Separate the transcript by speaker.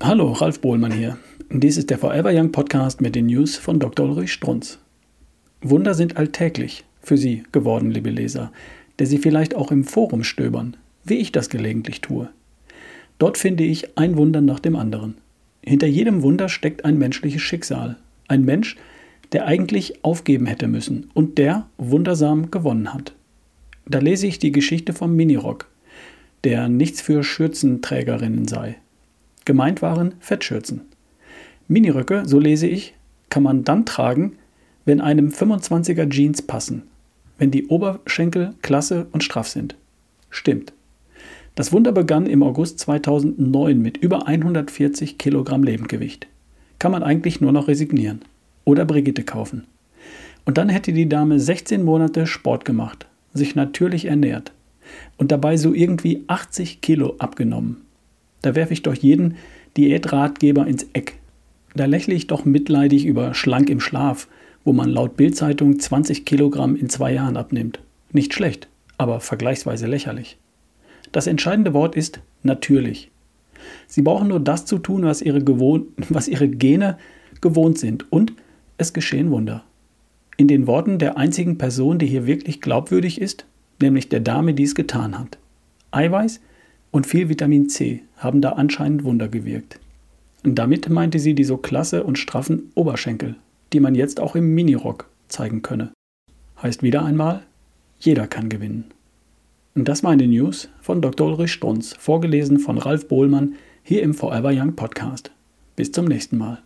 Speaker 1: Hallo, Ralf Bohlmann hier. Dies ist der Forever Young Podcast mit den News von Dr. Ulrich Strunz. Wunder sind alltäglich für Sie geworden, liebe Leser, der Sie vielleicht auch im Forum stöbern, wie ich das gelegentlich tue. Dort finde ich ein Wunder nach dem anderen. Hinter jedem Wunder steckt ein menschliches Schicksal. Ein Mensch, der eigentlich aufgeben hätte müssen und der wundersam gewonnen hat. Da lese ich die Geschichte vom Minirock, der nichts für Schürzenträgerinnen sei. Gemeint waren Fettschürzen. Miniröcke, so lese ich, kann man dann tragen, wenn einem 25er Jeans passen, wenn die Oberschenkel klasse und straff sind. Stimmt. Das Wunder begann im August 2009 mit über 140 Kilogramm Lebendgewicht. Kann man eigentlich nur noch resignieren oder Brigitte kaufen. Und dann hätte die Dame 16 Monate Sport gemacht, sich natürlich ernährt und dabei so irgendwie 80 Kilo abgenommen. Da werfe ich doch jeden Diätratgeber ins Eck. Da lächle ich doch mitleidig über Schlank im Schlaf, wo man laut Bildzeitung 20 Kilogramm in zwei Jahren abnimmt. Nicht schlecht, aber vergleichsweise lächerlich. Das entscheidende Wort ist natürlich. Sie brauchen nur das zu tun, was ihre, Gewohn was ihre Gene gewohnt sind, und es geschehen Wunder. In den Worten der einzigen Person, die hier wirklich glaubwürdig ist, nämlich der Dame, die es getan hat. Eiweiß und viel Vitamin C haben da anscheinend Wunder gewirkt. Und damit meinte sie die so klasse und straffen Oberschenkel, die man jetzt auch im Minirock zeigen könne. Heißt wieder einmal, jeder kann gewinnen. Und das waren die News von Dr. Ulrich Strunz, vorgelesen von Ralf Bohlmann hier im Forever Young Podcast. Bis zum nächsten Mal.